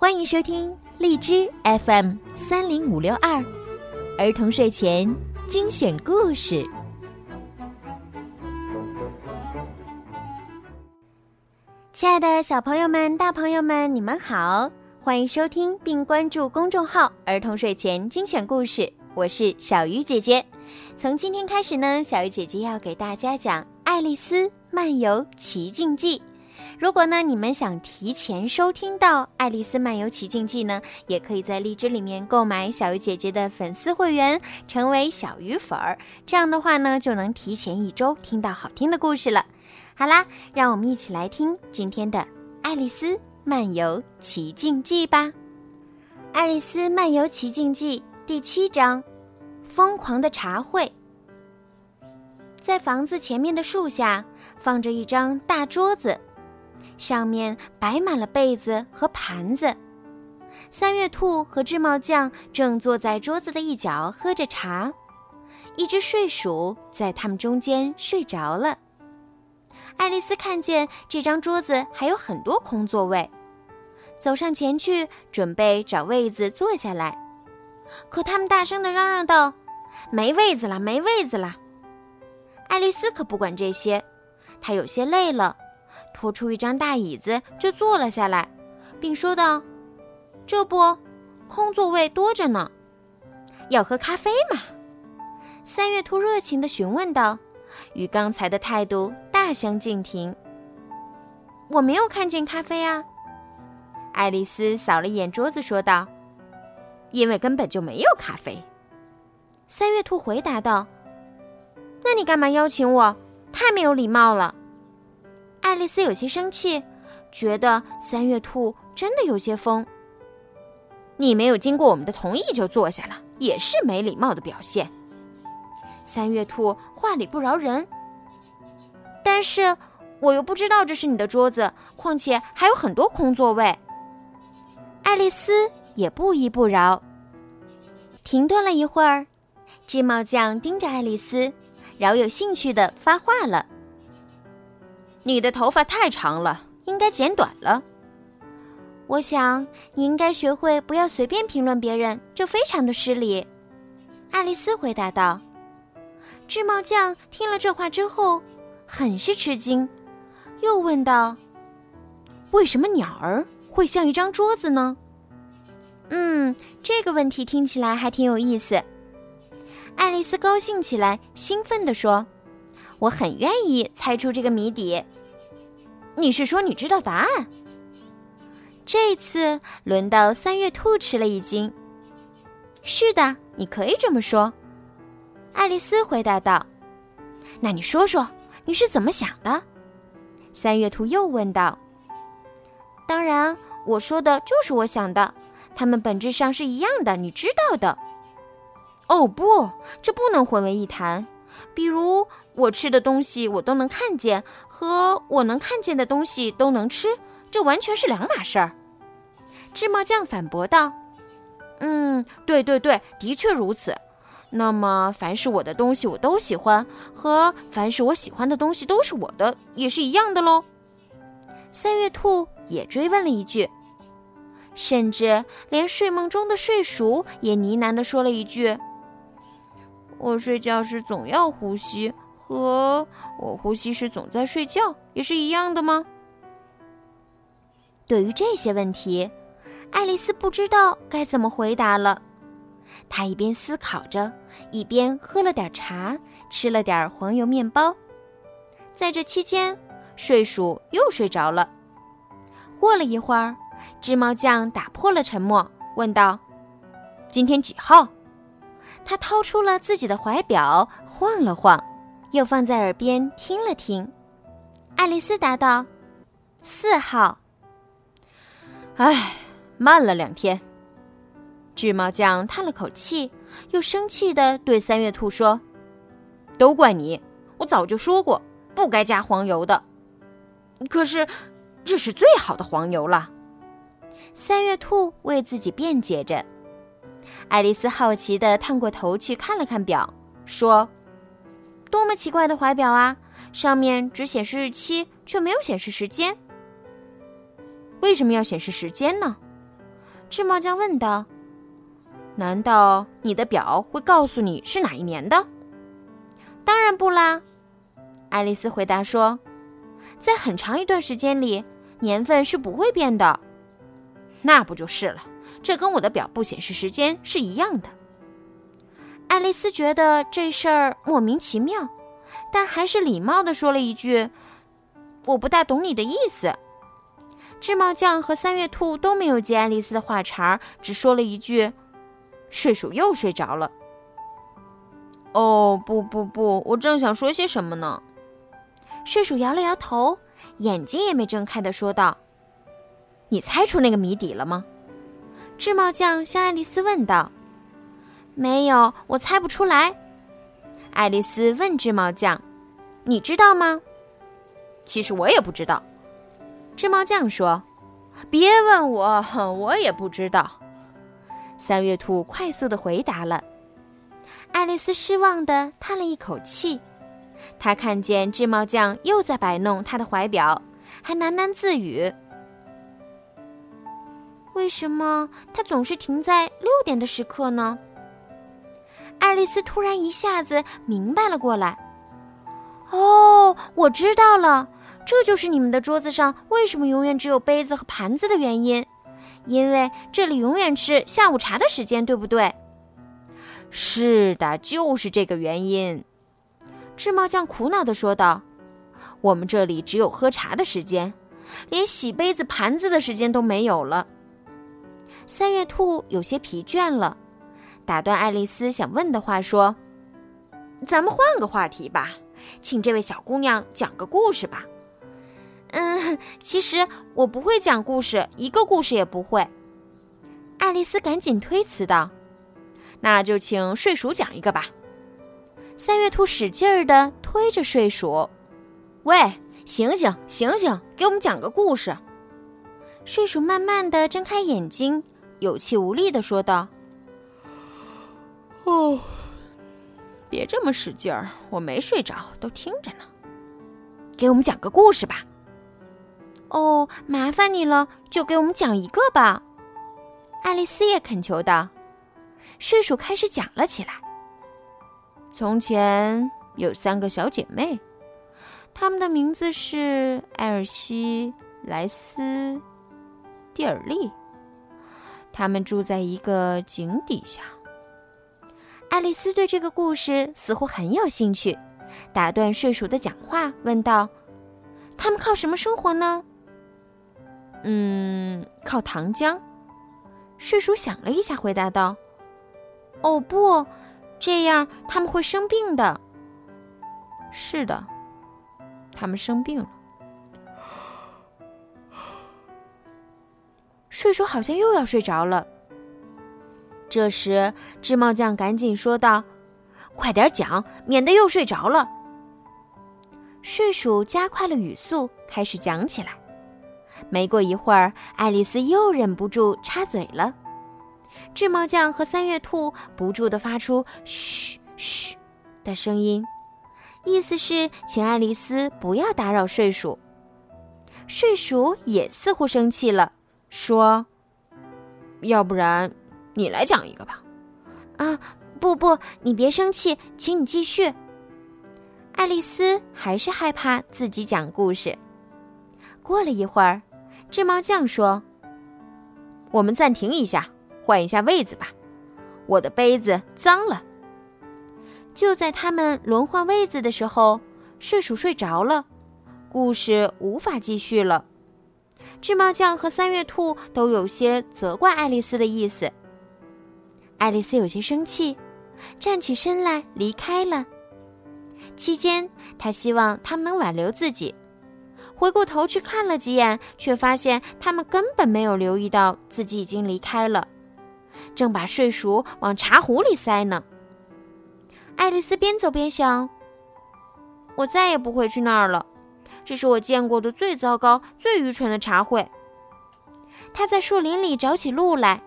欢迎收听荔枝 FM 三零五六二儿童睡前精选故事。亲爱的小朋友们、大朋友们，你们好！欢迎收听并关注公众号“儿童睡前精选故事”，我是小鱼姐姐。从今天开始呢，小鱼姐姐要给大家讲《爱丽丝漫游奇境记》。如果呢，你们想提前收听到《爱丽丝漫游奇境记》呢，也可以在荔枝里面购买小鱼姐姐的粉丝会员，成为小鱼粉儿。这样的话呢，就能提前一周听到好听的故事了。好啦，让我们一起来听今天的《爱丽丝漫游奇境记》吧。《爱丽丝漫游奇境记》第七章：疯狂的茶会。在房子前面的树下，放着一张大桌子。上面摆满了被子和盘子，三月兔和智茂酱正坐在桌子的一角喝着茶，一只睡鼠在他们中间睡着了。爱丽丝看见这张桌子还有很多空座位，走上前去准备找位子坐下来，可他们大声地嚷嚷道：“没位子了，没位子了！”爱丽丝可不管这些，她有些累了。拖出一张大椅子就坐了下来，并说道：“这不，空座位多着呢。要喝咖啡吗？”三月兔热情地询问道，与刚才的态度大相径庭。“我没有看见咖啡啊。”爱丽丝扫了一眼桌子说道，“因为根本就没有咖啡。”三月兔回答道，“那你干嘛邀请我？太没有礼貌了。”爱丽丝有些生气，觉得三月兔真的有些疯。你没有经过我们的同意就坐下了，也是没礼貌的表现。三月兔话里不饶人。但是我又不知道这是你的桌子，况且还有很多空座位。爱丽丝也不依不饶。停顿了一会儿，芝麻酱盯着爱丽丝，饶有兴趣的发话了。你的头发太长了，应该剪短了。我想你应该学会不要随便评论别人，这非常的失礼。”爱丽丝回答道。芝麻酱听了这话之后，很是吃惊，又问道：“为什么鸟儿会像一张桌子呢？”嗯，这个问题听起来还挺有意思。爱丽丝高兴起来，兴奋地说：“我很愿意猜出这个谜底。”你是说你知道答案？这次轮到三月兔吃了一惊。是的，你可以这么说。爱丽丝回答道。那你说说你是怎么想的？三月兔又问道。当然，我说的就是我想的，它们本质上是一样的，你知道的。哦不，这不能混为一谈。比如。我吃的东西我都能看见，和我能看见的东西都能吃，这完全是两码事儿。芝麻酱反驳道：“嗯，对对对，的确如此。那么，凡是我的东西我都喜欢，和凡是我喜欢的东西都是我的，也是一样的喽。”三月兔也追问了一句，甚至连睡梦中的睡鼠也呢喃地说了一句：“我睡觉时总要呼吸。”和我呼吸时总在睡觉也是一样的吗？对于这些问题，爱丽丝不知道该怎么回答了。她一边思考着，一边喝了点茶，吃了点黄油面包。在这期间，睡鼠又睡着了。过了一会儿，芝麻酱打破了沉默，问道：“今天几号？”他掏出了自己的怀表，晃了晃。又放在耳边听了听，爱丽丝答道：“四号。”唉，慢了两天。智毛酱叹了口气，又生气的对三月兔说：“都怪你！我早就说过不该加黄油的。可是，这是最好的黄油了。”三月兔为自己辩解着。爱丽丝好奇的探过头去看了看表，说。多么奇怪的怀表啊！上面只显示日期，却没有显示时间。为什么要显示时间呢？智茂将问道：“难道你的表会告诉你是哪一年的？”“当然不啦。”爱丽丝回答说：“在很长一段时间里，年份是不会变的。”“那不就是了？这跟我的表不显示时间是一样的。”爱丽丝觉得这事儿莫名其妙，但还是礼貌地说了一句：“我不大懂你的意思。”智茂酱和三月兔都没有接爱丽丝的话茬，只说了一句：“睡鼠又睡着了。”哦，不不不，我正想说些什么呢。睡鼠摇了摇头，眼睛也没睁开的说道：“你猜出那个谜底了吗？”智茂酱向爱丽丝问道。“没有，我猜不出来。”爱丽丝问智茂酱：“你知道吗？”“其实我也不知道。”芝麻酱说：“别问我，我也不知道。”三月兔快速的回答了。爱丽丝失望的叹了一口气。她看见芝麻酱又在摆弄他的怀表，还喃喃自语：“为什么它总是停在六点的时刻呢？”爱丽丝突然一下子明白了过来。“哦，我知道了。”这就是你们的桌子上为什么永远只有杯子和盘子的原因，因为这里永远是下午茶的时间，对不对？是的，就是这个原因。芝麻酱苦恼地说道：“我们这里只有喝茶的时间，连洗杯子盘子的时间都没有了。”三月兔有些疲倦了，打断爱丽丝想问的话说：“咱们换个话题吧，请这位小姑娘讲个故事吧。”嗯，其实我不会讲故事，一个故事也不会。爱丽丝赶紧推辞道：“那就请睡鼠讲一个吧。”三月兔使劲儿的推着睡鼠：“喂，醒醒，醒醒，给我们讲个故事。”睡鼠慢慢的睁开眼睛，有气无力的说道：“哦，别这么使劲儿，我没睡着，都听着呢。给我们讲个故事吧。”哦，麻烦你了，就给我们讲一个吧。”爱丽丝也恳求道。睡鼠开始讲了起来。从前有三个小姐妹，她们的名字是艾尔西、莱斯、蒂尔利。他们住在一个井底下。爱丽丝对这个故事似乎很有兴趣，打断睡鼠的讲话，问道：“他们靠什么生活呢？”嗯，靠糖浆。睡鼠想了一下，回答道：“哦不，这样他们会生病的。”是的，他们生病了。睡鼠好像又要睡着了。这时，芝麻酱赶紧说道：“快点讲，免得又睡着了。”睡鼠加快了语速，开始讲起来。没过一会儿，爱丽丝又忍不住插嘴了。智毛酱和三月兔不住地发出“嘘嘘”的声音，意思是请爱丽丝不要打扰睡鼠。睡鼠也似乎生气了，说：“要不然你来讲一个吧。”“啊，不不，你别生气，请你继续。”爱丽丝还是害怕自己讲故事。过了一会儿。芝麻酱说：“我们暂停一下，换一下位子吧。我的杯子脏了。”就在他们轮换位子的时候，睡鼠睡着了，故事无法继续了。芝麻酱和三月兔都有些责怪爱丽丝的意思。爱丽丝有些生气，站起身来离开了。期间，她希望他们能挽留自己。回过头去看了几眼，却发现他们根本没有留意到自己已经离开了，正把睡鼠往茶壶里塞呢。爱丽丝边走边想：“我再也不会去那儿了，这是我见过的最糟糕、最愚蠢的茶会。”他在树林里找起路来，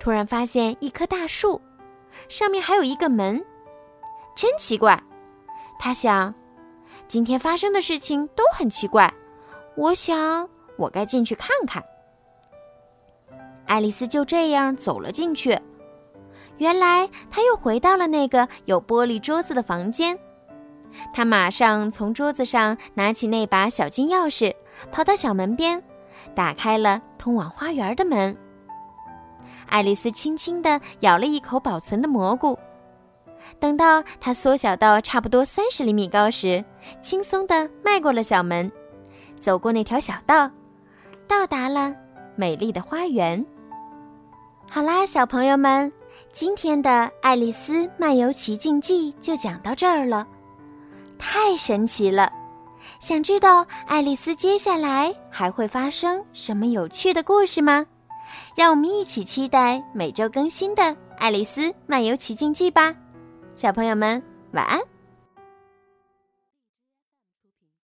突然发现一棵大树，上面还有一个门，真奇怪，他想。今天发生的事情都很奇怪，我想我该进去看看。爱丽丝就这样走了进去。原来，她又回到了那个有玻璃桌子的房间。她马上从桌子上拿起那把小金钥匙，跑到小门边，打开了通往花园的门。爱丽丝轻轻地咬了一口保存的蘑菇。等到它缩小到差不多三十厘米高时，轻松地迈过了小门，走过那条小道，到达了美丽的花园。好啦，小朋友们，今天的《爱丽丝漫游奇境记》就讲到这儿了，太神奇了！想知道爱丽丝接下来还会发生什么有趣的故事吗？让我们一起期待每周更新的《爱丽丝漫游奇境记》吧。小朋友们，晚安。